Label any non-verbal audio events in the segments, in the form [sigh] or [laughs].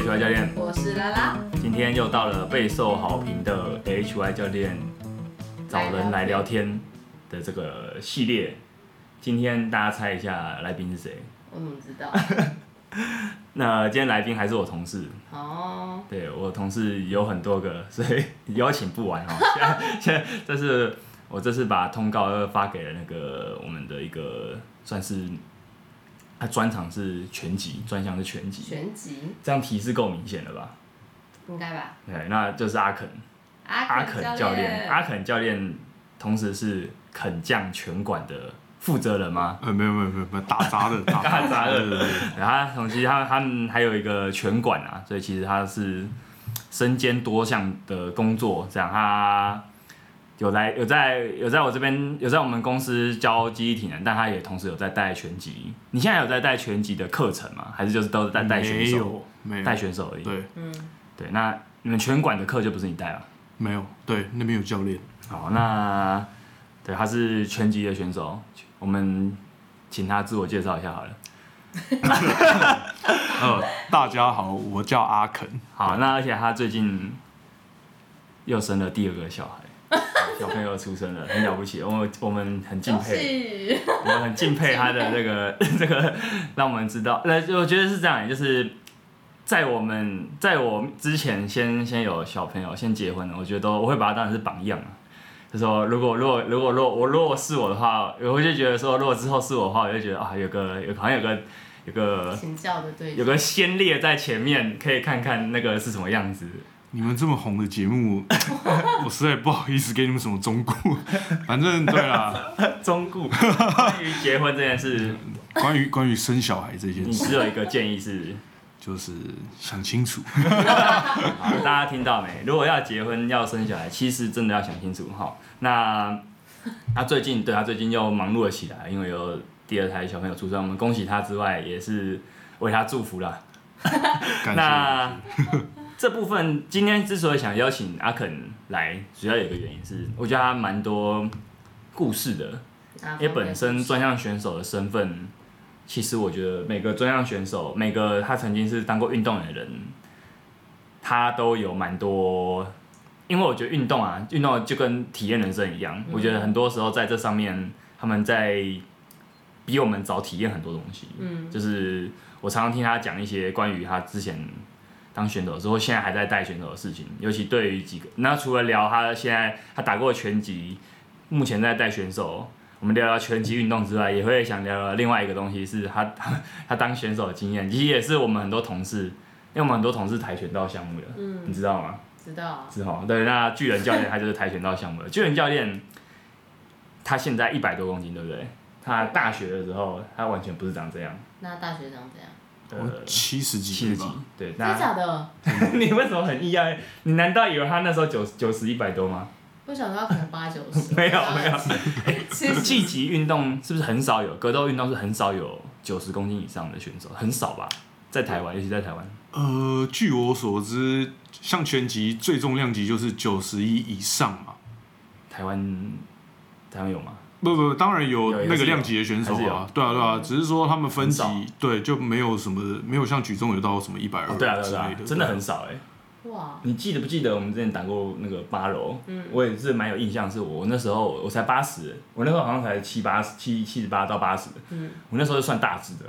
HY 教练，我是拉拉，今天又到了备受好评的 HY 教练找人来聊天的这个系列。今天大家猜一下来宾是谁？我怎么知道？[laughs] 那今天来宾还是我同事，哦，对我同事有很多个，[laughs] 所以邀请不完哦。[laughs] 现在现在这是我这次把通告发给了那个我们的一个算是他专长是拳击，专项是拳击，拳击这样提示够明显了吧？应该吧？对，那就是阿肯，阿阿肯教练，阿肯教练同时是肯将拳馆的负责人吗？呃，没有没有没有没有打杂的，[laughs] 打杂的然后他同时他他们还有一个拳馆啊，所以其实他是身兼多项的工作，这样他有来有在有在我这边有在我们公司教记忆体能，但他也同时有在带拳击。你现在有在带拳击的课程吗？还是就是都是在带选手？没有没有带选手而已。对嗯，对，那你们拳馆的课就不是你带了。没有对那边有教练，好，那对他是拳击的选手，我们请他自我介绍一下好了。[laughs] 呃，大家好，我叫阿肯，好，那而且他最近又生了第二个小孩，小朋友出生了，很了不起，我们我们很敬佩，我们很敬佩他的这个 [laughs] [laughs] 这个，让我们知道，呃，我觉得是这样，就是在我们在我之前先先有小朋友先结婚了，我觉得都我会把他当成是榜样啊。就说如果如果如果如果我如果是我的话，我就觉得说，如果之后是我的话，我就觉得啊，有个有好像有个有个有个先烈在前面，可以看看那个是什么样子。你们这么红的节目，[laughs] 我实在不好意思给你们什么忠告，[laughs] 反正对啦，[laughs] 忠告关于结婚这件事，关于关于生小孩这件事，你只有一个建议是，就是想清楚，好大家听到没？如果要结婚要生小孩，其实真的要想清楚哈。那他最近对他最近又忙碌了起来，因为有第二胎小朋友出生，我们恭喜他之外，也是为他祝福啦。感那谢。这部分今天之所以想邀请阿肯来，主要有一个原因是，我觉得他蛮多故事的。因为本身专项选手的身份，其实我觉得每个专项选手，每个他曾经是当过运动员的人，他都有蛮多。因为我觉得运动啊，运动就跟体验人生一样，我觉得很多时候在这上面，他们在比我们早体验很多东西。嗯，就是我常常听他讲一些关于他之前当选手的时候，现在还在带选手的事情，尤其对于几个，那除了聊他现在他打过拳击，目前在带选手，我们聊聊拳击运动之外，也会想聊聊另外一个东西，是他他 [laughs] 他当选手的经验，其实也是我们很多同事，因为我们很多同事跆拳道项目的，嗯你知道吗？知道啊，是哈，对，那巨人教练他就是跆拳道项目的，巨人教练他现在一百多公斤，对不对？他大学的时候，他完全不是长这样，那大学长怎样？呃，七十几七十几吧，，对，真的那假的？[laughs] 你为什么很意外？你难道以为他那时候九九十一百多吗？不想到可能八九十，没 [laughs] 有没有，[laughs] 七十竞技运动是不是很少有？格斗运动是很少有九十公斤以上的选手，很少吧？在台湾，尤其在台湾，呃，据我所知，像拳击最重量级就是九十一以上嘛。台湾台湾有吗？不不，当然有有那个量级的选手啊，对啊对啊，只是说他们分级对，就没有什么没有像举重有到什么一百二哦，对啊对啊之对啊类的，，真的很少哎、哇，你记得不记得我们之前打过那个八楼？嗯。我也是蛮有印象，是我那时候我才八十，我那时候好像才七八十七七十八到八十，嗯，我那时候就算大只的，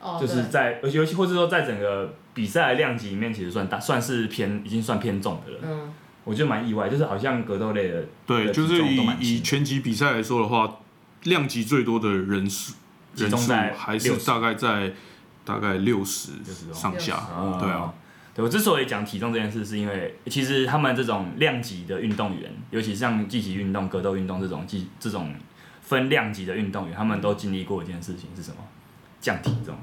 哦，就是在而且尤其或者说在整个比赛量级里面，其实算大，算是偏已经算偏重的了。嗯，我觉得蛮意外，就是好像格斗类的对，就是以以拳击比赛来说的话，量级最多的人数集人数中在还是大概在大概六十60哦。上下，啊对啊，对我之所以讲体重这件事，是因为其实他们这种量级的运动员，尤其是像竞技运动、格斗运动这种技这种分量级的运动员，他们都经历过一件事情是什么？降体重，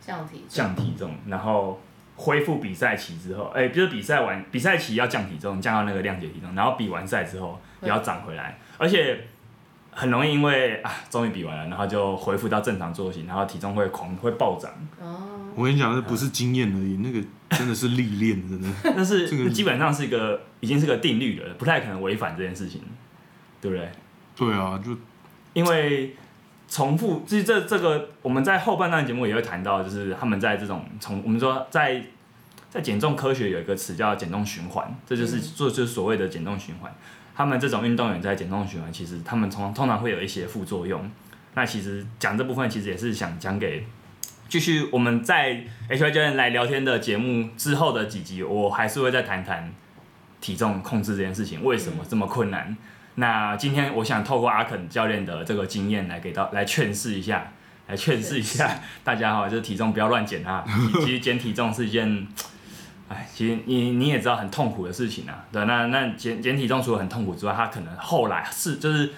降体重，降体重，然后恢复比赛期之后，哎、就是比赛完比赛期要降体重，降到那个量级的体重，然后比完赛之后也要长回来，而且很容易因为啊，终于比完了，然后就恢复到正常作息，然后体重会狂会暴涨。哦，我跟你讲，那不是经验而已，那个真的是历练，真的。[laughs] 但是这个基本上是一个已经是个定律了，不太可能违反这件事情，对不对？对啊，就因为重复，其实这这个我们在后半段节目也会谈到，就是他们在这种从，我们说在在减重科学有一个词叫减重循环，这就是嗯做就是所谓的减重循环。他们这种运动员在减重循环，其实他们通通常会有一些副作用。那其实讲这部分，其实也是想讲给继续我们在 H Y 教练来聊天的节目之后的几集，我还是会再谈谈体重控制这件事情为什么这么困难。那今天我想透过阿肯教练的这个经验来给到来劝示一下，来劝示一下 [laughs] 大家哈，就是体重不要乱减啊。其 [laughs] 其实减体重是一件，哎，其实你你也知道很痛苦的事情啊。对，那那减减体重除了很痛苦之外，它可能后来是就是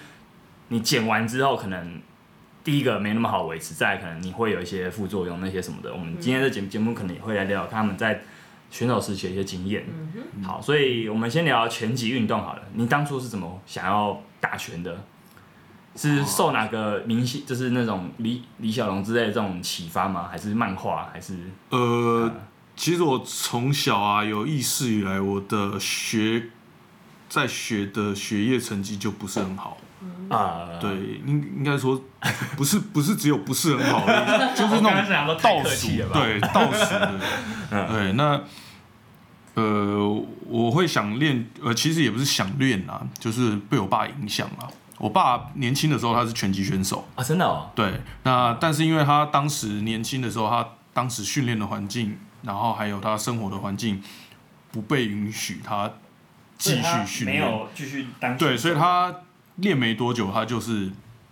你减完之后，可能第一个没那么好维持，再可能你会有一些副作用那些什么的。我们今天的节节目可能也会来聊他们在选手时期的一些经验。嗯哼，好，所以我们先聊拳击运动好了。你当初是怎么想要打拳的？是受哪个明星，就是那种李李小龙之类的这种启发吗？还是漫画？还是呃，其实我从小啊有意识以来，我的学在学的学业成绩就不是很好。啊？对，应应该说不是不是只有不是很好的，[laughs] 就是那种倒数？[laughs] 对倒数对，那呃，我会想练，呃，其实也不是想练啊，就是被我爸影响了。我爸年轻的时候他是拳击选手，啊，真的哦，对，那但是因为他当时年轻的时候，他当时训练的环境，然后还有他生活的环境，不被允许他继续训没练。有继续当对，所以他练没多久，他就是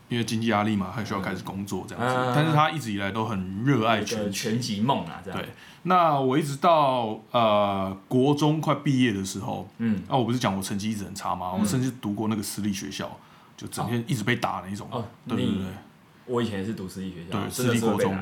因为经济压力嘛，他需要开始工作这样子。嗯但是他一直以来都很热爱有拳击。个拳击梦啊，这样。对，那我一直到呃国中快毕业的时候，嗯，啊，我不是讲我成绩一直很差吗？嗯我甚至读过那个私立学校，就整天一直被打那种。哦，对对对，我以前也是读私立学校，对私立国中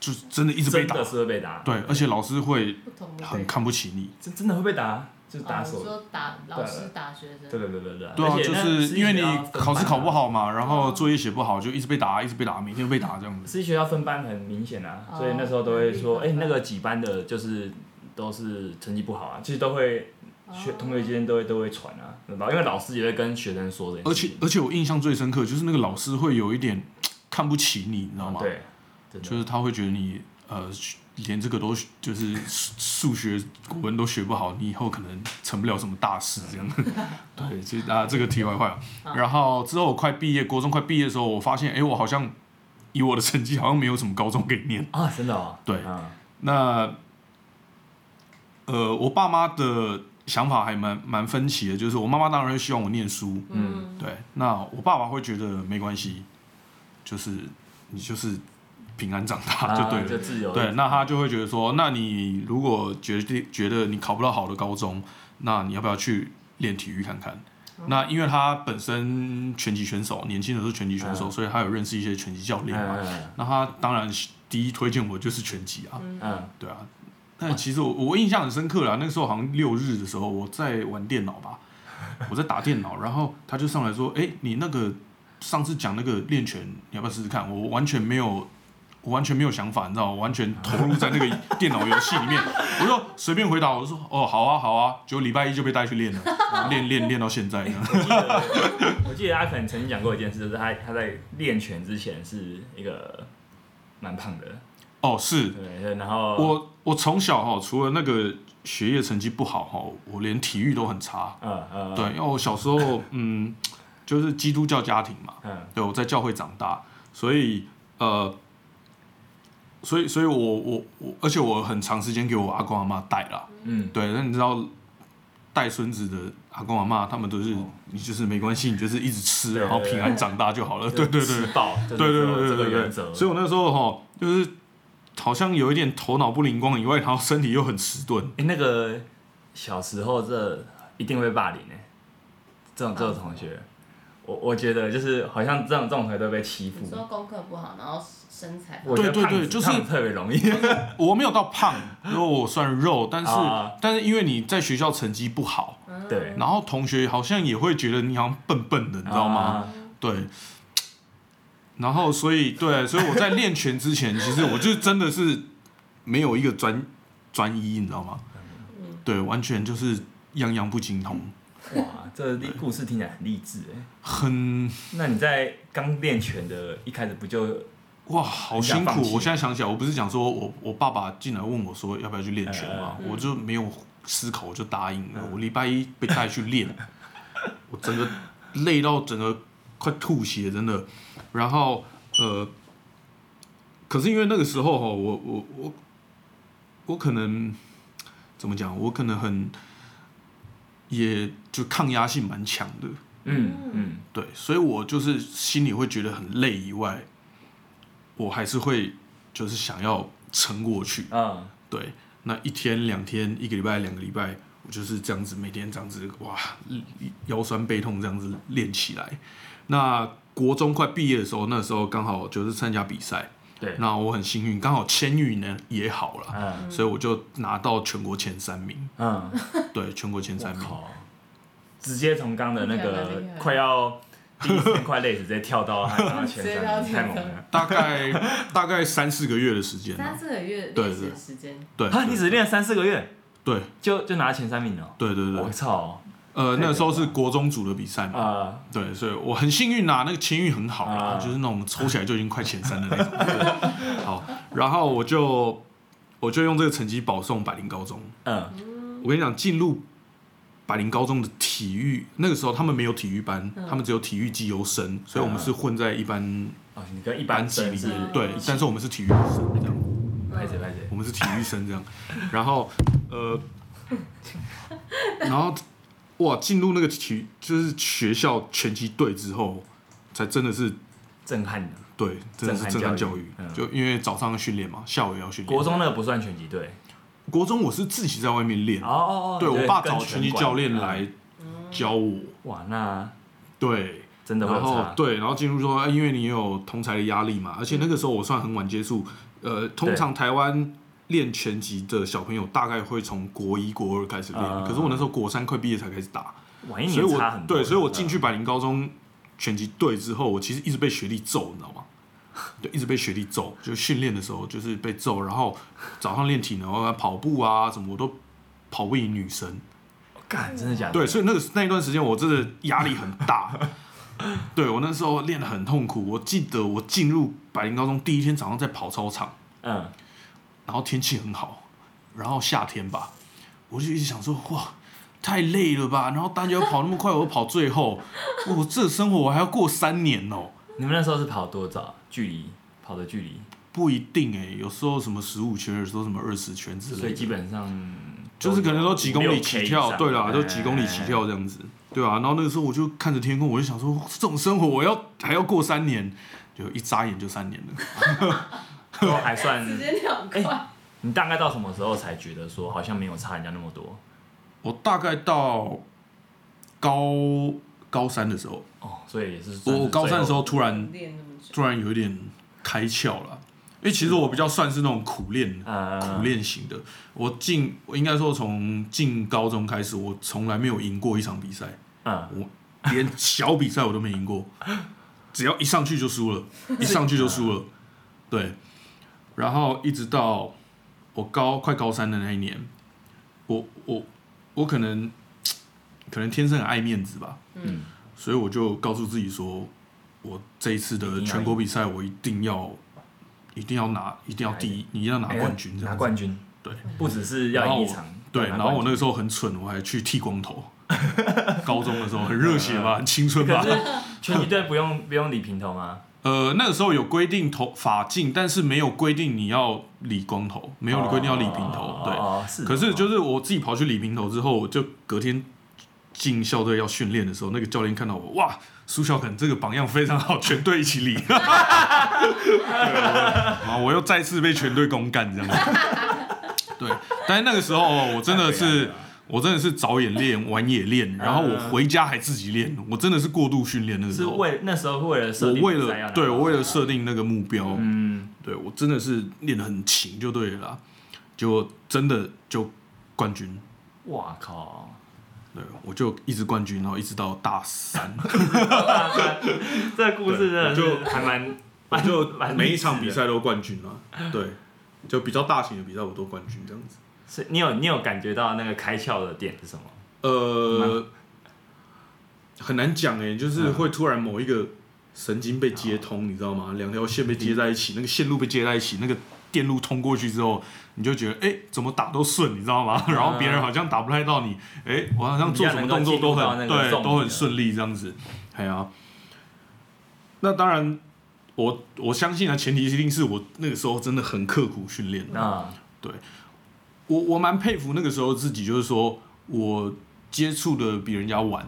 就是真的一直被打真的。是会被打，对，而且老师会很看不起你。真真的会被打，就是打哦手你。说打老师打学生，对对对对对。对啊，就是因为你考试考不好嘛，然后哦作业写不好，就一直被打，一直被打，每天被打这样子。私立学校分班很明显啊，哦所以那时候都会说，哎、那个几班的，就是都是成绩不好啊，其实都会学哦同学之间都会都会传啊，对吧？因为老师也会跟学生说这件而。且而且我印象最深刻就是那个老师会有一点看不起你，你知道吗？对，就是他会觉得你呃连这个都就是数数学、国文都学不好，你以后可能成不了什么大事这样。[laughs] 对，所以啊这个题外话。然后之后我快毕业，国中快毕业的时候，我发现哎、诶我好像以我的成绩好像没有什么高中可以念。啊，真的哦。对嗯那呃，我爸妈的想法还蛮蛮分歧的，就是我妈妈当然会希望我念书，嗯，对，那我爸爸会觉得没关系，就是你就是平安长大就对了。啊就自由。对，那他就会觉得说，那你如果决定觉得你考不到好的高中，那你要不要去练体育看看？那因为他本身拳击选手，年轻的时候拳击选手，嗯所以他有认识一些拳击教练嘛。嗯那他当然第一推荐我就是拳击啊，嗯对啊。但其实我我印象很深刻啦，那个时候好像六日的时候我在玩电脑吧，[laughs] 我在打电脑，然后他就上来说：“哎、你那个上次讲那个练拳，你要不要试试看？”我完全没有，我完全没有想法，你知道吗？我完全投入在那个电脑游戏里面。[laughs] 我就随便回答，我就说：“哦，好啊，好啊。”结果礼拜一就被带去练了，[laughs] 练练练到现在。[laughs] 我记得我记得他可能曾经讲过一件事，就是他他在练拳之前是一个蛮胖的，哦，是对对，然后我我从小哈，除了那个学业成绩不好哈，我连体育都很差。嗯嗯对，因为我小时候嗯，就是基督教家庭嘛，嗯对，我在教会长大，所以呃，所以所以我我我，而且我很长时间给我阿公阿妈带啦，嗯。对，那你知道带孙子的阿公阿妈，他们都是你就是没关系，你就是一直吃，然后平安长大就好了，对对对。到，对对对对对所以我那时候哈，就是好像有一点头脑不灵光以外，然后身体又很迟钝，哎、那个小时候这一定会霸凌哎、这种这种同学，我我觉得就是好像这种这种同学都被欺负。你，说功课不好，然后身材对对对就是特别容易，[laughs] 我没有到胖，因为我算肉，[laughs] 但是、啊但是因为你在学校成绩不好，嗯对然后同学好像也会觉得你好像笨笨的，你知道吗？啊对。然后所以对，所以我在练拳之前，[laughs] 其实我就真的是没有一个专专一，你知道吗？嗯对，完全就是样样不精通，哇，这故事听起来很励志哎。很那你在刚练拳的一开始不就哇，好辛苦我现在想起来，我不是讲说我我爸爸进来问我说要不要去练拳嘛，嗯我就没有思考，我就答应了。我礼拜一被带去练，[laughs] 我整个累到整个快吐血，真的。然后呃，可是因为那个时候哈，我我我我可能怎么讲？我可能很也就抗压性蛮强的。嗯嗯，对，所以我就是心里会觉得很累以外，我还是会就是想要撑过去。嗯，对，那一天两天，一个礼拜两个礼拜，我就是这样子，每天这样子，哇，腰酸背痛这样子练起来。那国中快毕业的时候，那时候刚好就是参加比赛，对，那我很幸运，刚好签运呢也好了，嗯所以我就拿到全国前三名。嗯，对，全国前三名。直接从刚的那个快要第一天快累死，直接跳到还拿到前直接到三名，太猛了。大概大概三四个月的时间啊三四个月对对的时间，对，啊，你只练三四个月，对就就拿前三名了？对对对我，操！呃，那时候是国中组的比赛嘛，啊，对，所以我很幸运啊、那个签运很好啦，啊就是那种抽起来就已经快前三的那种。[laughs] 好，然后我就我就用这个成绩保送百灵高中。嗯我跟你讲，进入百灵高中的体育，那个时候他们没有体育班，嗯。他们只有体育技优生，所以我们是混在一般哦，你跟一班般级里面，嗯对，但是我们是体育生这样。拍谁拍谁，我们是体育生这样，然后呃，然后哇，进入那个体就是学校拳击队之后，才真的是震撼的。对，真的是震震撼教育。撼教育。嗯。就因为早上要训练嘛，下午也要训练。国中那个不算拳击队，国中我是自己在外面练，哦哦哦，对我爸找拳击教练来嗯教我，哇，那对，真的会然后。对，然后进入说，啊因为你有同才的压力嘛，而且那个时候我算很晚接触，呃，通常台湾练拳击的小朋友大概会从国一、国二开始练，嗯可是我那时候国三快毕业才开始打，所以我。对，所以我进嗯去百灵高中拳击队之后，我其实一直被学弟揍，你知道吗？[laughs] 对，一直被学弟揍，就训练的时候就是被揍，然后早上练体能啊、跑步啊什么，我都跑不赢女生。干，真的假的？对，所以那个那一段时间我真的压力很大。对我那时候练得很痛苦。我记得我进入百灵高中第一天早上在跑操场，嗯，然后天气很好，然后夏天吧，我就一直想说哇。太累了吧！然后大家又跑那么快，我又跑最后，我这生活我还要过三年哦、你们那时候是跑多早？距离跑的距离，不一定哎、有时候什么十五圈，有时候什么二十圈之类的所以类，基本上就是可能都几公里起跳，对啦，都都几公里起跳这样子，对啊。然后那个时候我就看着天空，我就想说，这种生活我要还要过三年，就一眨眼就三年了。[laughs] 都还算。时间很快，你大概到什么时候才觉得说好像没有差人家那么多？我大概到高高三的时候，哦，所以也是我我高三的时候突然突然有一点开窍了，因为其实我比较算是那种苦练呃苦练型的。我进我应该说从进高中开始，我从来没有赢过一场比赛，嗯，连小比赛我都没赢过，[laughs] 只要一上去就输了，[laughs] 一上去就输了。对，然后一直到我高快高三的那一年，我我我可能 [tsk] 可能天生很爱面子吧，嗯，所以我就告诉自己说，我这一次的全国比赛我一定要一定要拿，一定要第一，你一定要拿冠军。拿冠军，对，不只是要赢一场，对，然后我那个时候很蠢，我还去剃光头。[laughs] 高中的时候很热血吧，很青春吧可。是 [laughs] 拳击队不用不用理平头吗？[laughs] 呃，那个时候有规定头发镜，但是没有规定你要理光头，没有规定要理平头。对，哦，是。可是就是我自己跑去理平头之后，就隔天进校队要训练的时候，那个教练看到我，哇，苏小肯这个榜样非常好，[laughs] 全队一起理。[laughs] 啊，我然后我又再次被全队公干这样子。[laughs] 对，但是那个时候我真的是。我真的是早也练，晚也练，然后我回家还自己练，我真的是过度训练那个时是候。为那时候为了设我为定比赛要拿了对我为了到设定那个目标，嗯，对我真的是练得很勤就对了啦，就真的就冠军，哇靠！对我就一直冠军，然后一直到大三，[laughs] 这个故事真的就还蛮我就蛮每一场比赛都冠军了，对，就比较大型的比赛我都冠军这样子。是你有你有感觉到那个开窍的点是什么？呃，很难讲哎，就是会突然某一个神经被接通，你知道吗？两条线被接在一起，那个线路被接在一起，那个电路通过去之后，你就觉得哎、怎么打都顺，你知道吗？然后别人好像打不太到你，哎、我好像做什么动作都很对，都很顺利这样子。哎呀、那当然，我我相信啊，前提一定是我那个时候真的很刻苦训练的。对我我蛮佩服那个时候自己，就是说我接触的比人家晚，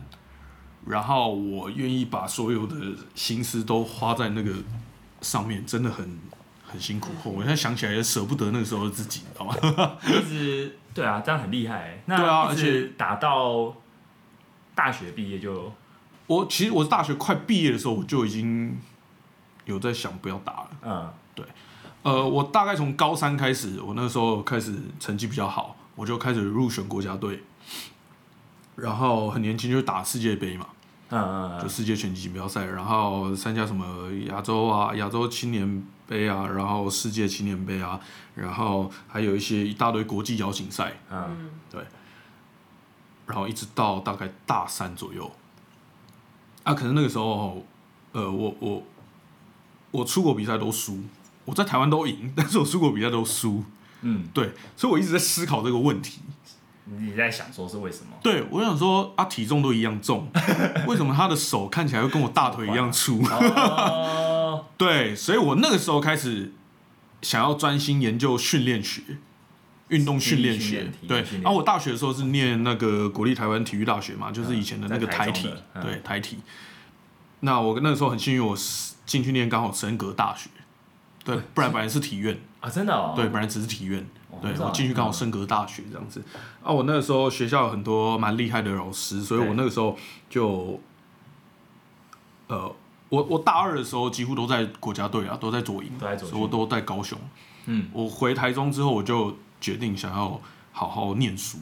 然后我愿意把所有的心思都花在那个上面，真的很很辛苦。我现在想起来也舍不得那个时候的自己，你知道吗？一直对啊，这样很厉害欸。那对啊而且打到大学毕业就我其实我大学快毕业的时候，我就已经有在想不要打了。嗯对呃，我大概从高三开始，我那时候开始成绩比较好，我就开始入选国家队，然后很年轻就打世界杯嘛。嗯嗯就世界拳击锦标赛，然后参加什么亚洲啊、亚洲青年杯啊，然后世界青年杯啊，然后还有一些一大堆国际邀请赛，嗯对然后一直到大概大三左右，啊，可能那个时候，呃，我我我出国比赛都输，我在台湾都赢，但是我出国比赛都输，嗯，对，所以我一直在思考这个问题。你在想说是为什么？对我想说啊，体重都一样重，为什么他的手看起来会跟我大腿一样粗？[laughs] 哦，对，所以我那个时候开始想要专心研究训练学、运动训练学。对然后我大学的时候是念那个国立台湾体育大学嘛，就是以前的那个台台体对台体。那我那个时候很幸运，我是进去念刚好升格大学，对，不然本来是体院，啊，真的哦，对，本来只是体院。对我进去刚好升格大学这样子啊，我那个时候学校有很多蛮厉害的老师，所以我那个时候就，呃，我我大二的时候几乎都在国家队啊，都在左营，都在左所以我都在高雄。嗯，我回台中之后，我就决定想要好好念书，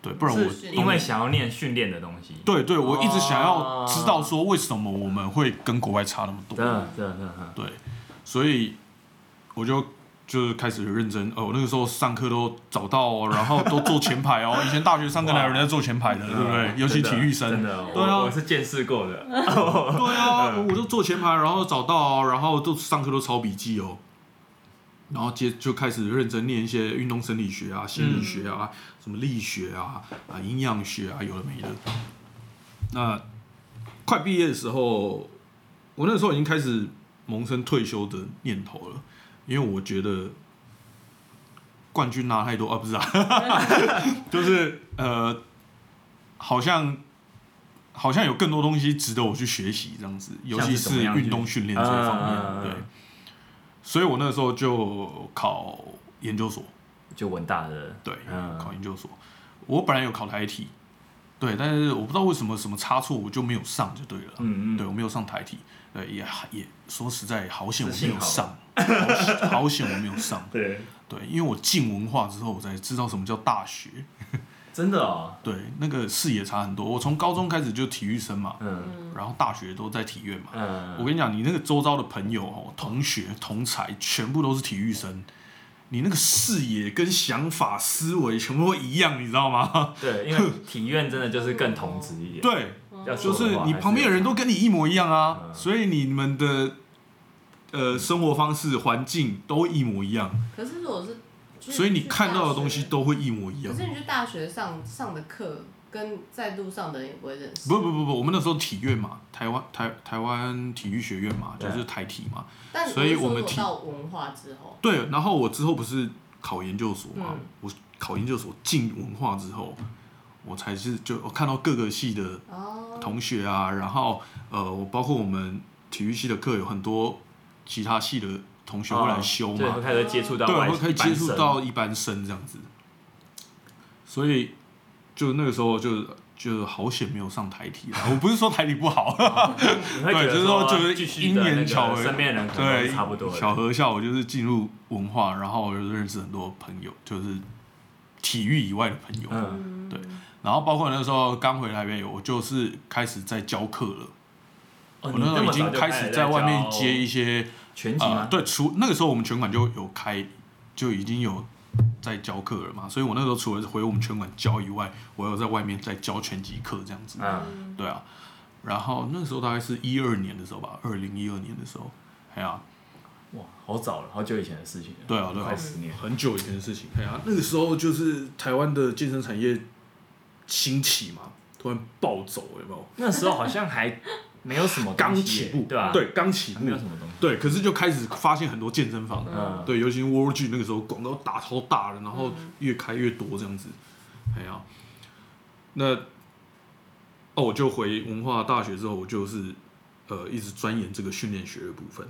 对，不然我因为想要念训练的东西，对对，我一直想要哦知道说为什么我们会跟国外差那么多。真的真的真的，真的对，所以我就就是开始认真。哦，我那个时候上课都早到哦，[laughs] 然后都坐前排哦。[laughs] 以前大学上课哪有人在坐前排的，对不对？尤其体育生，的，对啊我我是见识过的，[laughs] 对啊，我就坐前排，然后早到哦，然后都上课都抄笔记哦。然后接就开始认真念一些运动生理学啊、心理学啊、什么力学啊、啊营养学啊，有的没的。那快毕业的时候，我那时候已经开始萌生退休的念头了，因为我觉得冠军拿太多啊，不是啊，[laughs] 就是呃，好像好像有更多东西值得我去学习，这样子，尤其是运动训练这一方面，对。所以我那个时候就考研究所，就文大的，对，嗯考研究所。我本来有考台体，对，但是我不知道为什么什么差错，我就没有上，就对了。嗯嗯，对我没有上台体，对，也也说实在，好险我没有上，[laughs] 好险好险我没有上。对，对，因为我进文化之后，我才知道什么叫大学。[laughs] 真的哦，对，那个视野差很多。我从高中开始就体育生嘛，嗯然后大学都在体院嘛。嗯，我跟你讲，你那个周遭的朋友哦、同学、同才，全部都是体育生，你那个视野跟想法、思维全部都一样，你知道吗？[laughs] 对，因为体院真的就是更同质一点，对，就是你旁边的人都跟你一模一样啊，嗯所以你们的呃生活方式、环境都一模一样，可是如果是去，所以你看到的东西，都会一模一样可。是你去大学上上的课，跟在路上的人也不会认识。不不不不，我们那时候体院嘛，台湾台台湾体育学院嘛，就是台体嘛。但所以我们体到文化之后，对，然后我之后不是考研究所嘛，嗯我考研究所进文化之后，我才是就我看到各个系的哦，同学啊，然后呃，我包括我们体育系的课有很多其他系的同学会来修嘛。对，会，开始接触到对，会可以接触到一般生这样子，所以就那个时候就就好险没有上台体啦。[laughs] 我不是说台体不好，对就是说就是因缘巧合对差不多，巧合下我就是进入文化，然后我就认识很多朋友，就是体育以外的朋友。嗯，对然后包括那时候刚回台北，我就是开始在教课了。哦我那时候已经开始在外面接一些些呃，拳击吗？对，除那个时候我们拳馆就有开，就已经有在教课了嘛，所以我那时候除了回我们拳馆教以外，我有在外面在教拳击课这样子，嗯，对啊。然后那时候大概是一二年的时候吧，二零一二年的时候，哎呀、哇，好早了，好久以前的事情了。对啊对啊快十年。很久以前的事情。哎呀、那个时候就是台湾的健身产业兴起嘛，突然暴走，有没有？那时候好像还没有什么刚起步，对吧？，对，刚起步还没，有什么东西。对，可是就开始发现很多健身房，嗯，对，尤其是 World Gym 那个时候广告打超大的，然后越开越多这样子，哎呀、那哦，我就回文化大学之后，我就是呃一直钻研这个训练学的部分。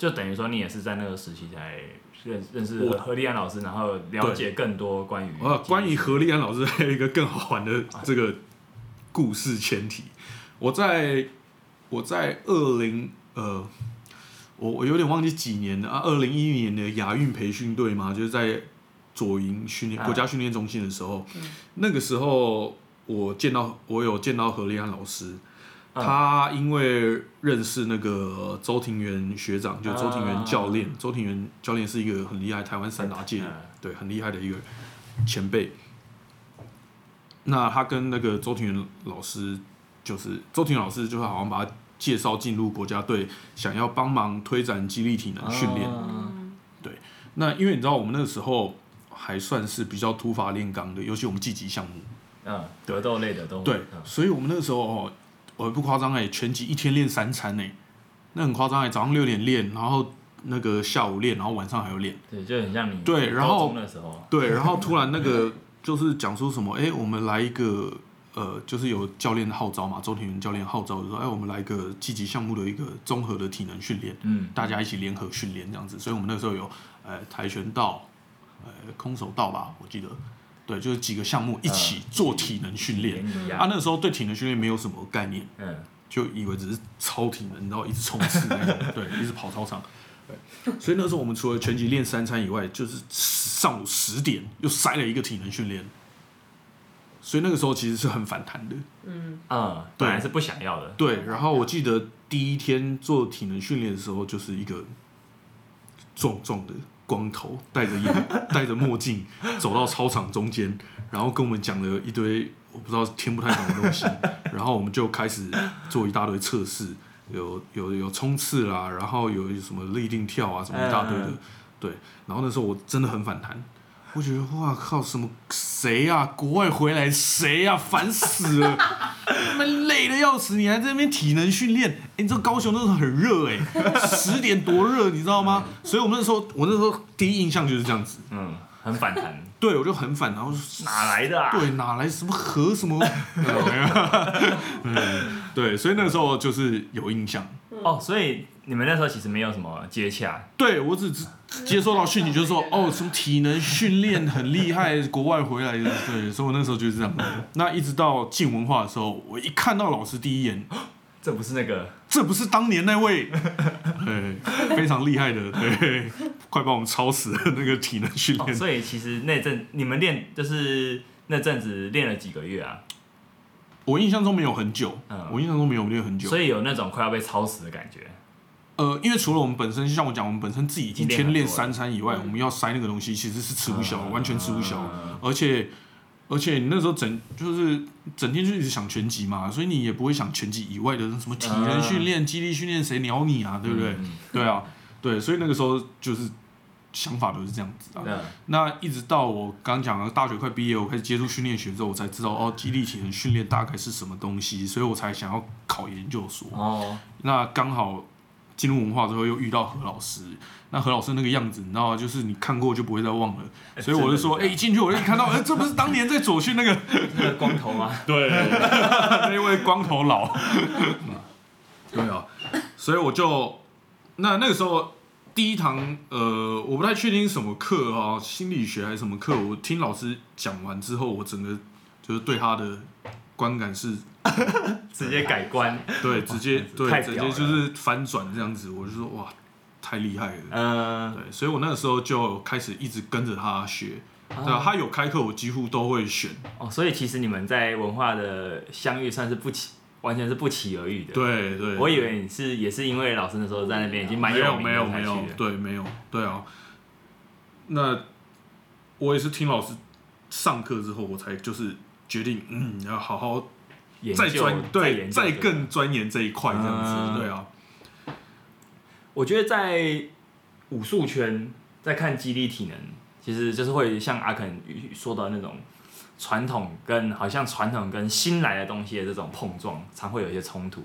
就等于说你也是在那个时期才认认识我何立安老师，然后了解更多关于啊，关于何立安老师还有一个更好玩的这个故事前提，我在我在二零呃，我我有点忘记几年了啊，二零一一年的亚运培训队嘛，就是在左营训练啊国家训练中心的时候，那个时候我见到我有见到何立安老师。嗯他因为认识那个周庭元学长，就周庭元教练，周庭元教练是一个很厉害台湾散打界嗯对，很厉害的一个前辈。那他跟那个周庭元老师，就是周庭元老师，就是好像把他介绍进入国家队，想要帮忙推展激励体能训练。哦嗯那因为你知道，我们那个时候还算是比较土法炼钢的，尤其我们积极项目。嗯，格斗类的都对嗯，所以我们那个时候哦，我不夸张哎，拳击一天练三餐哎，那很夸张哎，早上六点练，然后那个下午练，然后晚上还要练。对，就很像你对然后 [laughs] 对，然后突然那个 [laughs] 就是讲说什么，哎、我们来一个呃，就是有教练号召嘛，周庭元教练号召就说，哎、我们来一个积极项目的一个综合的体能训练，嗯，大家一起联合训练这样子。所以我们那时候有呃跆拳道，呃空手道吧，我记得，对，就是几个项目一起做体能训练。啊，那时候对体能训练没有什么概念，嗯，就以为只是超体能，然后一直冲刺那种，对，一直跑操场。对，所以那时候我们除了拳击练三餐以外，就是上午十点又塞了一个体能训练，所以那个时候其实是很反弹的。嗯，嗯，本来是不想要的，对，然后我记得第一天做体能训练的时候，就是一个壮壮的光头，戴着眼 [laughs] 戴着墨镜，走到操场中间，然后跟我们讲了一堆我不知道听不太懂的东西，[laughs] 然后我们就开始做一大堆测试，有有有冲刺啦，然后有什么立定跳啊，什么一大堆的，嗯对，然后那时候我真的很反弹。我觉得哇靠，什么谁呀、国外回来谁呀、烦死了！[laughs] 他们累的要死，你还在那边体能训练？哎、你知道高雄那时候很热哎、十点多热，你知道吗？所以我们那时候，我那时候第一印象就是这样子，嗯，很反弹，对我就很反，然后就哪来的啊？对哪来什么和什么？[laughs] 嗯，对，所以那时候就是有印象。哦，所以你们那时候其实没有什么接洽，对我只只接收到讯息，就是说哦，什么体能训练很厉害，国外回来的，[laughs] 对，所以我那时候就是这样。那一直到进文化的时候，我一看到老师第一眼，[gasps] 这不是那个这不是当年那位，[laughs] 对，非常厉害的，对，快把我们超死的那个体能训哦，练。所以其实那阵你们练就是那阵子练了几个月啊？我印象中没有很久，嗯我印象中没有练很久。所以有那种快要被超死的感觉。呃，因为除了我们本身，就像我讲，我们本身自己一已经天练三餐以外，嗯我们要塞那个东西，其实是吃不消，嗯完全吃不消。嗯而且而且你那时候整就是整天就一直想拳击嘛，所以你也不会想拳击以外的什么体能训练、肌力训练，谁鸟你啊，对不对？嗯对啊，对，所以那个时候就是想法都是这样子啊。嗯那一直到我刚讲了大学快毕业，我开始接触训练学之后，我才知道哦，肌力体能训练大概是什么东西，所以我才想要考研究所。哦，那刚好进入文化之后又遇到何老师，那何老师那个样子，你知道吗？就是你看过就不会再忘了，所以我就说，哎、一进去我就看到，哎、这不是当年在左训那个那个光头吗？[laughs] 对，那位光头佬。[laughs] 对啊，所以我就那那个时候第一堂呃，我不太确定是什么课啊，心理学还是什么课。我听老师讲完之后，我整个就是对他的观感是，[laughs] 直接改观。对，直接对，直接就是翻转这样子。我就说哇，太厉害了。嗯，对，所以我那个时候就开始一直跟着他学。对啊，他有开课，我几乎都会选。哦，所以其实你们在文化的相遇算是不期，完全是不期而遇的。，对对，我以为你是也是因为老师那时候在那边已经蛮没有名没有没有。对没有对啊。那我也是听老师上课之后，我才就是决定，嗯，要好好再研究专对再更钻研这一块这样子，嗯对啊，我觉得在武术圈，在看肌力体能，其实就是会像阿肯说的那种传统跟好像传统跟新来的东西的这种碰撞，常会有一些冲突。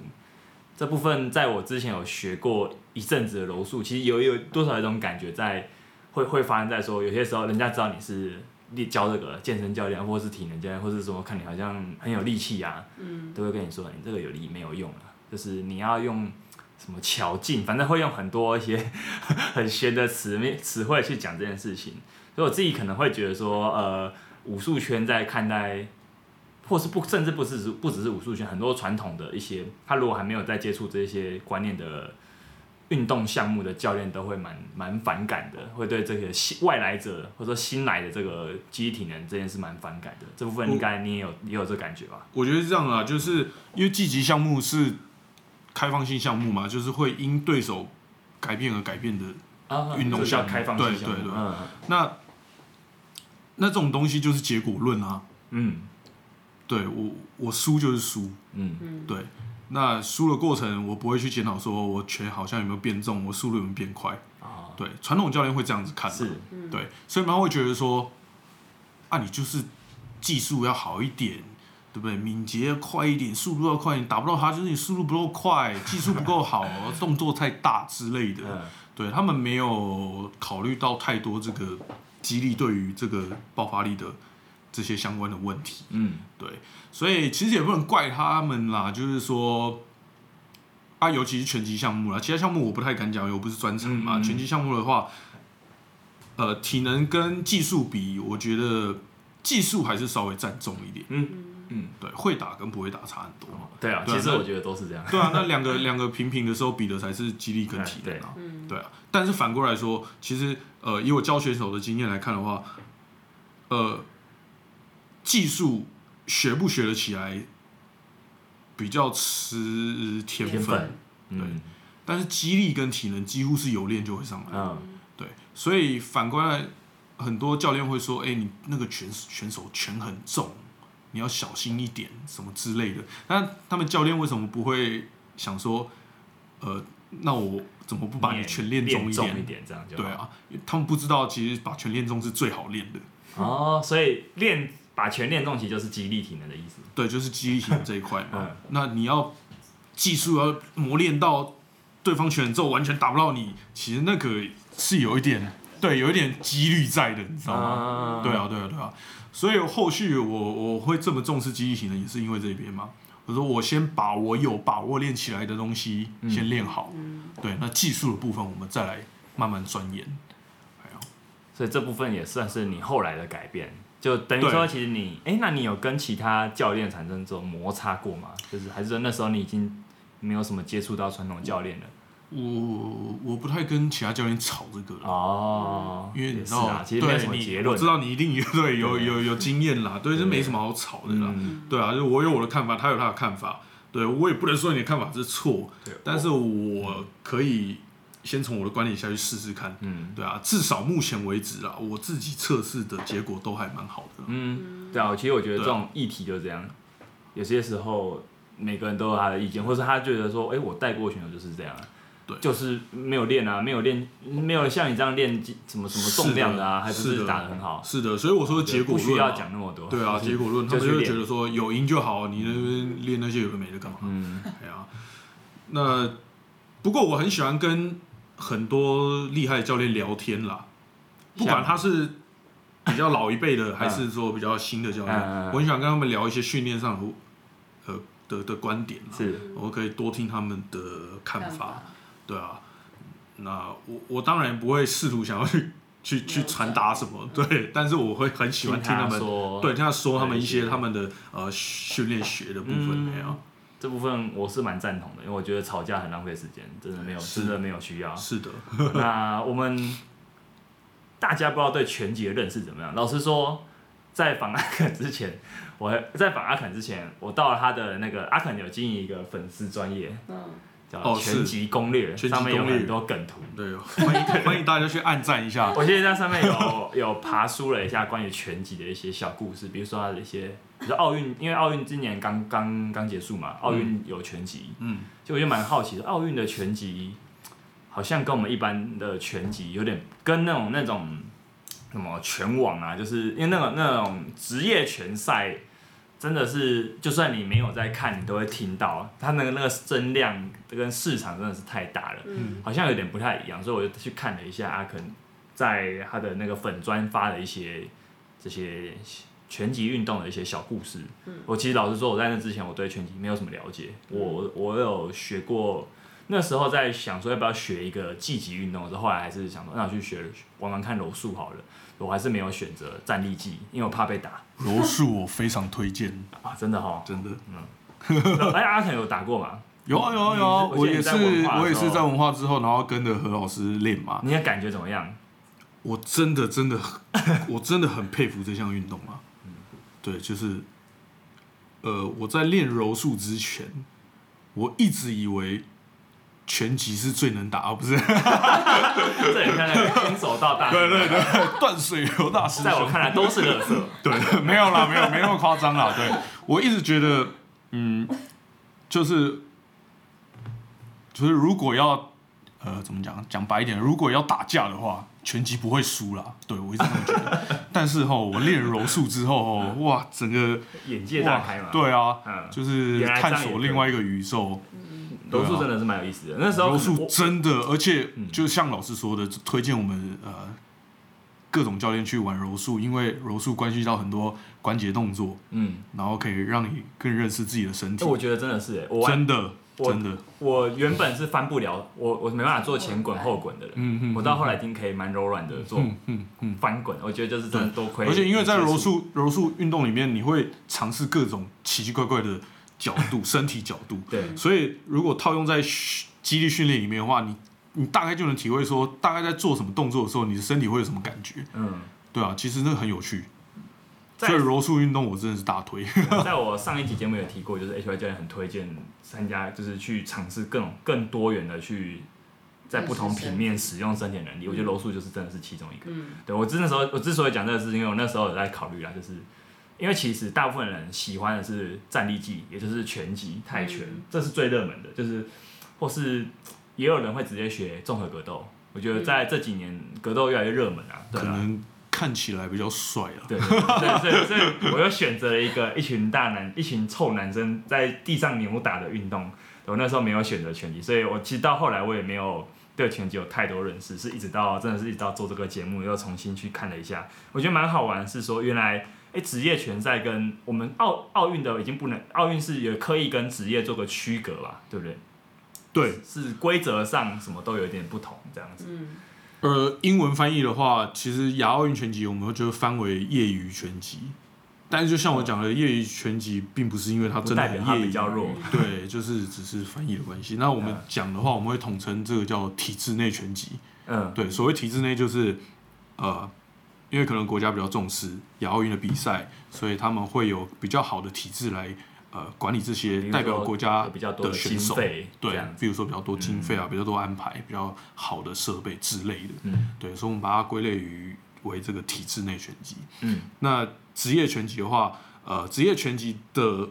这部分在我之前有学过一阵子的柔术，其实有有多少一种感觉在会会发生在说，有些时候人家知道你是力教这个健身教练，或是体能教练，或是说看你好像很有力气啊，嗯，都会跟你说你这个有力没有用啊，就是你要用什么巧劲，反正会用很多一些 [laughs] 很玄的词面词汇去讲这件事情。所以我自己可能会觉得说，呃，武术圈在看待，或是不甚至不是不只是武术圈，很多传统的一些，他如果还没有在接触这些观念的运动项目的教练，都会蛮蛮反感的，会对这个新外来者或者说新来的这个肌体能这件事蛮反感的。这部分应该你也有也有这感觉吧？我觉得是这样啊，就是因为积极项目是开放性项目嘛，就是会因对手改变而改变的。啊运动项目。开放性目。对对嗯那那这种东西就是结果论啊，嗯。对我我输就是输，嗯。对，那输的过程我不会去检讨说我拳好像有没有变重，我速度有没有变快，啊对，传统教练会这样子看对，所以他会觉得说，啊，你就是技术要好一点，对不对？敏捷要快一点，速度要快一点，打不到他就是你速度不够快，技术不够好，[laughs] 动作太大之类的。嗯对他们没有考虑到太多这个激励对于这个爆发力的这些相关的问题。嗯对，所以其实也不能怪他们啦，就是说。啊，尤其是拳击项目啦，其他项目我不太敢讲，因为我不是专长嘛。嗯嗯拳击项目的话，呃，体能跟技术比，我觉得技术还是稍微占重一点。嗯嗯，对，会打跟不会打差很多嘛。对啊，对啊其实我觉得都是这样。对啊，那两个 [laughs] 两个平平的时候比的才是肌力跟体能啊。嗯，对啊，但是反过来说，其实呃，以我教选手的经验来看的话，呃，技术学不学得起来，比较吃天分，天分嗯但是肌力跟体能几乎是有练就会上来。嗯对，所以反过来，很多教练会说：“哎、你那个拳拳手拳很重，你要小心一点，什么之类的。”那他们教练为什么不会想说，呃，那我怎么不把你拳练重一点？重一点，这样就对。啊，他们不知道，其实把拳练重是最好练的。哦，所以练把拳练重，其实就是激励体能的意思。对，就是肌力体能这一块嘛。[laughs] 嗯那你要技术要磨练到对方拳之后完全打不到你，其实那个是有一点，对，有一点几率在的，你知道吗？啊对啊，对啊，对啊。所以后续我我会这么重视肌力体能，也是因为这边嘛。我说我先把我有把握练起来的东西先练好，对，那技术的部分我们再来慢慢钻研。所以这部分也算是你后来的改变，就等于说，其实你，哎、那你有跟其他教练产生这种摩擦过吗？就是还是说那时候你已经没有什么接触到传统教练了？我我不太跟其他教练吵这个了。哦，因为你知道，啊，其实没有什么结论。我知道你一定有对有有有经验啦，对，这没什么好吵的啦。嗯，对啊，就我有我的看法，他有他的看法，对我也不能说你的看法是错，但是我可以先从我的观点下去试试看。嗯对啊，至少目前为止啊，我自己测试的结果都还蛮好的。嗯，对啊，其实我觉得这种议题就是这样，有些时候每个人都有他的意见，或是他觉得说，哎、我带过选手就是这样啊。对就是没有练啊，没有练，没有像你这样练什么什么重量的啊，还不是打的很好。是的，所以我说结果论不需要讲那么多。对啊，就是结果论，他们就觉得说有赢就好，你那边练那些有的没的干嘛？嗯哎呀，那不过我很喜欢跟很多厉害的教练聊天啦，不管他是比较老一辈的，还是说比较新的教练，嗯嗯嗯我很喜欢跟他们聊一些训练上的呃的的观点啦，是。我可以多听他们的看法。对啊，那我我当然不会试图想要去去去传达什么，对，但是我会很喜欢听他们。说，对，听他说他们一些他们的呃训练学的部分嗯。没有，这部分我是蛮赞同的，因为我觉得吵架很浪费时间，真的没有，真的没有需要。是的，那我们大家不知道对拳击的认识怎么样？老实说，在访阿肯之前，我还在访阿肯之前，我到了他的那个阿肯有经营一个粉丝专业，嗯，叫哦是拳击攻略，上面有攻略很多梗图。对，欢迎欢迎大家去按赞一下。我记得在上面有有爬书了一下关于拳击的一些小故事，比如说它的一些，比如说奥运，因为奥运今年刚刚刚结束嘛，奥运有拳击，嗯，就我就蛮好奇的，奥运的拳击好像跟我们一般的拳击有点跟那种那种什么拳网啊，就是因为那种那种职业拳赛。真的是，就算你没有在看，你都会听到它那个那个声量跟市场真的是太大了。嗯，好像有点不太一样，所以我就去看了一下阿肯在他的那个粉专发的一些这些拳击运动的一些小故事。我其实老实说，我在那之前我对拳击没有什么了解，我我有学过。那时候在想说要不要学一个技击运动的时候，后来还是想说那我去学玩玩看柔术好了。我还是没有选择站立技，因为我怕被打 [laughs] 柔术我非常推荐，啊！真的哈，真的。嗯 [laughs] 哎，阿肯有打过吗？有啊有啊有啊，嗯我也是我也是在文化之后，然后跟着何老师练嘛。你的感觉怎么样？我真的真的 [laughs] 我真的很佩服这项运动啊。对，就是呃，我在练柔术之前，我一直以为拳击是最能打，而不是这很像那个空手道大对对对，断水流大师。在我看来都是垃圾。对，没有啦，没有没那么夸张啦。对我一直觉得，嗯，就是就是如果要呃怎么讲，讲白一点，如果要打架的话，拳击不会输啦。对我一直这么觉得。[laughs] 但是吼，我练柔术之后吼，哇，整个眼界大开嘛。对啊，嗯，就是探索另外一个宇宙。柔术真的是蛮有意思的。那时候柔术真的，而且嗯就像老师说的，推荐我们呃各种教练去玩柔术，因为柔术关系到很多关节动作，嗯，然后可以让你更认识自己的身体哎。我觉得真的是真的，我真的，我原本是翻不了，我我没办法做前滚后滚的人。嗯嗯我到后来已经可以蛮柔软的做嗯嗯嗯。翻滚，我觉得就是真的多亏。而且因为在柔，术柔术运动里面，你会尝试各种奇奇怪怪的角度、[laughs] 身体角度，对，所以如果套用在肌力训练里面的话，你你大概就能体会说，大概在做什么动作的时候，你的身体会有什么感觉。嗯，对啊，其实那个很有趣。所以柔术运动我真的是大推。[laughs] 在我上一集节目有提过，就是 H Y 教练很推荐参加，就是去尝试各种更多元的去在不同平面使用身体能力。我觉得柔术就是真的是其中一个。嗯，对我之那时候我之所以讲这个，事情因为我那时候有在考虑啦，就是因为其实大部分人喜欢的是站立技，也就是拳击、泰拳，嗯这是最热门的，就是或是也有人会直接学综合格斗。我觉得在这几年格斗越来越热门啊，对啊。可能看起来比较帅啊。对对对，所以所以我又选择了一个一群大男、一群臭男生在地上扭打的运动。我那时候没有选择拳击，所以我其实到后来我也没有对拳击有太多认识，是一直到真的是一直到做这个节目又重新去看了一下，我觉得蛮好玩，是说原来哎职业拳赛跟我们奥奥运的已经不能，奥运是有刻意跟职业做个区隔吧，对不对？对，是规则上什么都有点不同这样子。嗯，呃，英文翻译的话，其实亚奥运拳击我们就翻为业余拳击。但是就像我讲的，业余拳击并不是因为它真的比较弱，对，就是只是翻译的关系。那我们嗯讲的话，我们会统称这个叫体制内拳击。嗯，对，所谓体制内就是，呃，因为可能国家比较重视亚奥运的比赛，所以他们会有比较好的体制来呃管理这些代表国家比较多的的选手。对比如说比较多经费啊，比较多安排，比较好的设备之类的。嗯对，所以我们把它归类于为这个体制内拳击。嗯那职业拳击的话，呃，职业拳击的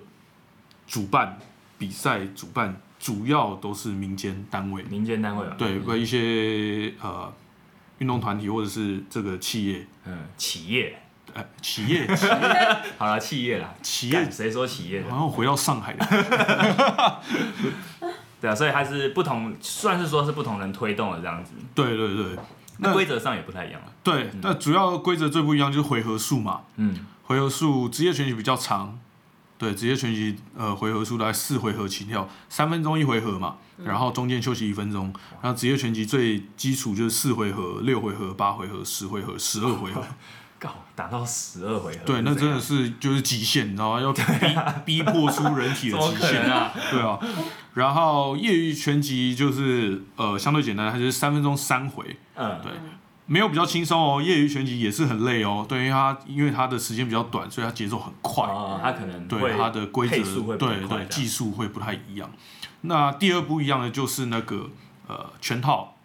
主办比赛主办主要都是民间单位，民间单位啊，对，为一些呃运动团体或者是这个企业，嗯，企业，呃，企业企业。[laughs] 好了，企业啦，企业，干谁说企业？的？然后回到上海的，[laughs] 对啊，所以它是不同，算是说是不同人推动的这样子，对对对，那那规则上也不太一样了。对，那主要规则最不一样就是回合数嘛，嗯。回合数职业拳击比较长，对，职业拳击呃回合数大概四回合起跳，三分钟一回合嘛，然后中间休息一分钟。然后职业拳击最基础就是四回合、六回合、八回合、十回合、十二回合。[laughs] 告打到十二回合，对，那真的是是就是极限，你知道吗？要逼逼迫出人体的 [laughs] 极限。啊？对啊，然后业余拳击就是呃相对简单，它就是三分钟三回。嗯，对没有比较轻松哦，业余拳击也是很累哦。对，因为它因为它的时间比较短，所以它节奏很快。哦，他可能对会它的规则对对，技术会不太一样。那第二不一样的就是那个呃拳套，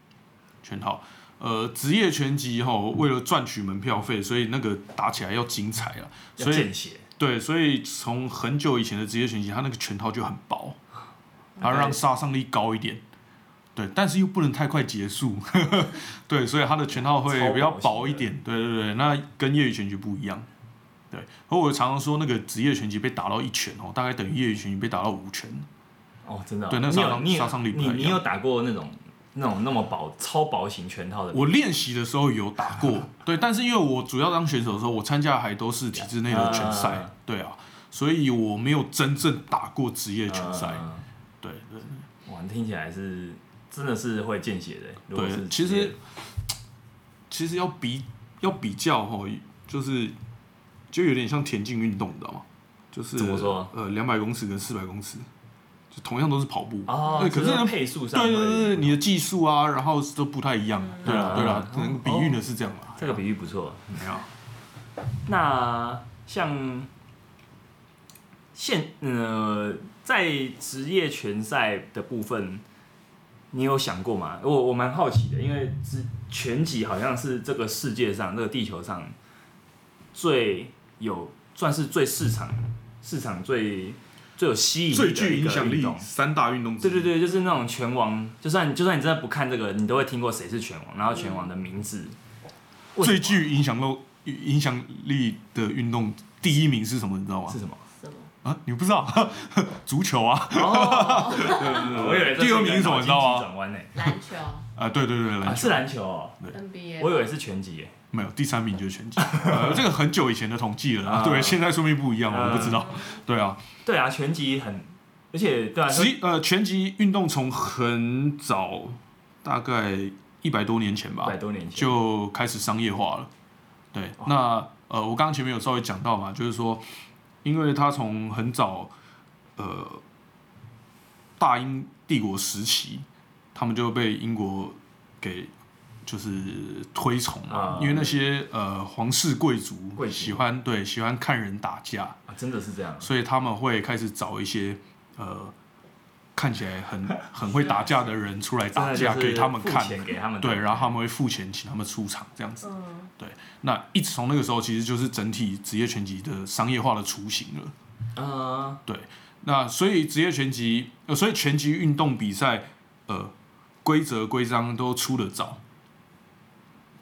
拳套。呃，职业拳击哈，为了赚取门票费，所以那个打起来要精彩啊。所以对，所以从很久以前的职业拳击，它那个拳套就很薄，然后让杀伤力高一点。对，但是又不能太快结束，[laughs] 对，所以他的拳套会比较薄一点。对对对，那跟业余拳击不一样。对，而我常常说，那个职业拳击被打到一拳哦，大概等于业余拳击被打到五拳。哦，真的哦、对那你有你有杀伤杀伤力不一样你你有打过那种那种那么薄超薄型拳套的？我练习的时候有打过，对，但是因为我主要当选手的时候，我参加还都是体制内的拳赛啊，对啊，所以我没有真正打过职业拳赛。嗯对对哇，听起来是真的是会见血的。如果是对，其实 [tsk] 其实要比要比较哈，就是就有点像田径运动，你知道吗？就是怎么说呃，两百公尺跟四百公尺，就同样都是跑步，哦，对，可只是配速上对对对对，你的技术啊，然后都不太一样，对啦嗯对啦，嗯可能比喻的是这样啦。这个比喻不错。没有。那像现呃，在职业拳赛的部分，你有想过吗？我我蛮好奇的，因为职拳击好像是这个世界上、这个地球上最有算是最市场市场最最有吸引力最的一个具影响力运动三大运动。对对对，就是那种拳王，就算就算你真的不看这个，你都会听过谁是拳王，然后拳王的名字。最具影响力影响力的运动第一名是什么？你知道吗是？什么？你不知道？[laughs] 足球啊！哦，[laughs] 我以为第二名是什么你知道吗转弯呢？篮球啊，对对对，啊，篮球是篮球哦，NBA，我以为是拳击耶。没有，第三名就是拳击。[laughs] 呃，这个很久以前的统计了啊，啊对，现在说明不一样，啊我不知道。对啊，对啊，拳击很，而且对啊，职呃拳击运动从很早，大概一百多年前吧一百，多年前就开始商业化了。对，那呃，我刚刚前面有稍微讲到嘛，就是说，因为他从很早，呃，大英帝国时期，他们就被英国给就是推崇嘛，啊。因为那些呃皇室贵族贵族。喜欢对喜欢看人打架，啊，真的是这样。所以他们会开始找一些呃看起来很 [laughs] 很会打架的人出来打架给他们看给他们，对，然后他们会付钱请他们出场这样子。嗯，那一直从那个时候，其实就是整体职业拳击的商业化的雏形了。嗯，对那所以职业拳击，呃，所以拳击运动比赛，呃，规则规章都出得早。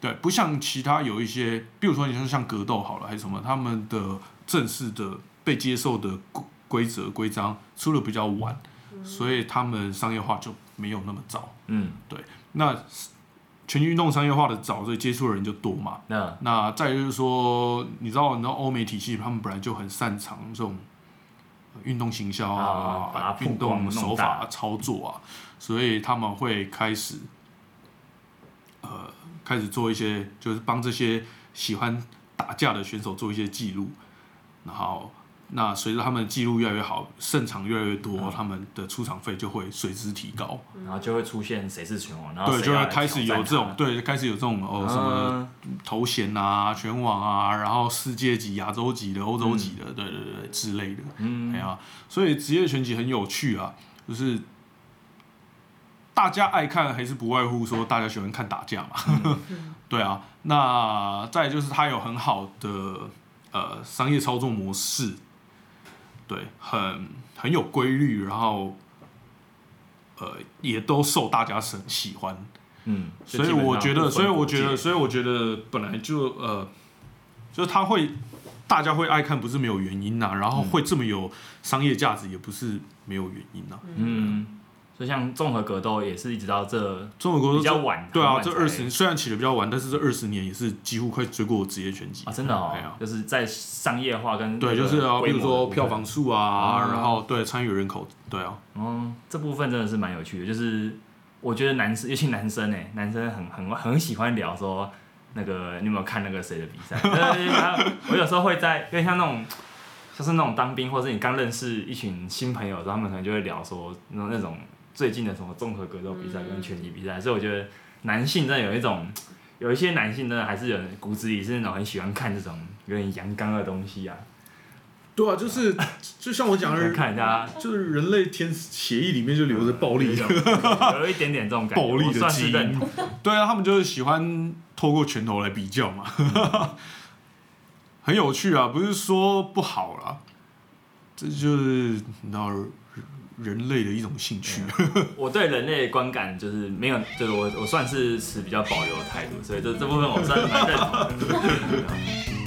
对，不像其他有一些，比如说你说像格斗好了，还是什么，他们的正式的被接受的规规则规章出的比较晚，所以他们商业化就没有那么早。嗯，对那全运动商业化的早，所以接触的人就多嘛。那那再就是说，你知道，你知道欧美体系他们本来就很擅长这种呃运动行销啊运动手法、操作啊，所以他们会开始呃开始做一些，就是帮这些喜欢打架的选手做一些记录，然后。那随着他们的记录越来越好，胜场越来越多，嗯他们的出场费就会随之提高。然后就会出现谁是拳王，然后对，谁要来就会开始有挑战这种他对，开始有这种哦什么嗯头衔啊、拳王啊，然后世界级、亚洲级的、欧洲级的，对对对对之类的。嗯哎呀，所以职业拳击很有趣啊，就是大家爱看还是不外乎说大家喜欢看打架嘛。[laughs] 对啊，那再来就是它有很好的呃商业操作模式，对，很很有规律，然后呃也都受大家很喜欢。嗯，所以我觉得，所以我国觉得，所以我觉得本来就呃，就是他会大家会爱看，不是没有原因呐、然后会这么有商业价值，也不是没有原因呐、嗯，所以像综合格斗也是一直到这综合格斗比较晚，对啊，这二十虽然起的比较晚，但是这二十年也是几乎快追过职业拳击啊，真的哦哎，就是在商业化跟对，就是啊，比如说票房数啊，啊然后对参与人口，对啊，嗯，这部分真的是蛮有趣的，就是我觉得男生，尤其男生哎，男生很很很喜欢聊说那个你有没有看那个谁的比赛？对对对我有时候会在，因为像那种就是那种当兵，或者是你刚认识一群新朋友他们可能就会聊说那那种最近的什么综合格斗比赛跟拳击比赛，所以我觉得男性真的有一种有一些男性呢，还是有骨子里是那种很喜欢看这种有点阳刚的东西啊，对啊，就是就像我讲的，[laughs] 看人家就是人类天协议里面就留着暴力有一种有一点点这种感觉，暴力算的基因。[laughs] 对啊，他们就是喜欢透过拳头来比较嘛，[laughs] 很有趣啊，不是说不好啦，这就是你知道人类的一种兴趣。[laughs] 我对人类的观感就是没有，就是我我算是持比较保留的态度，所以这这部分我算是蛮认同的。[laughs]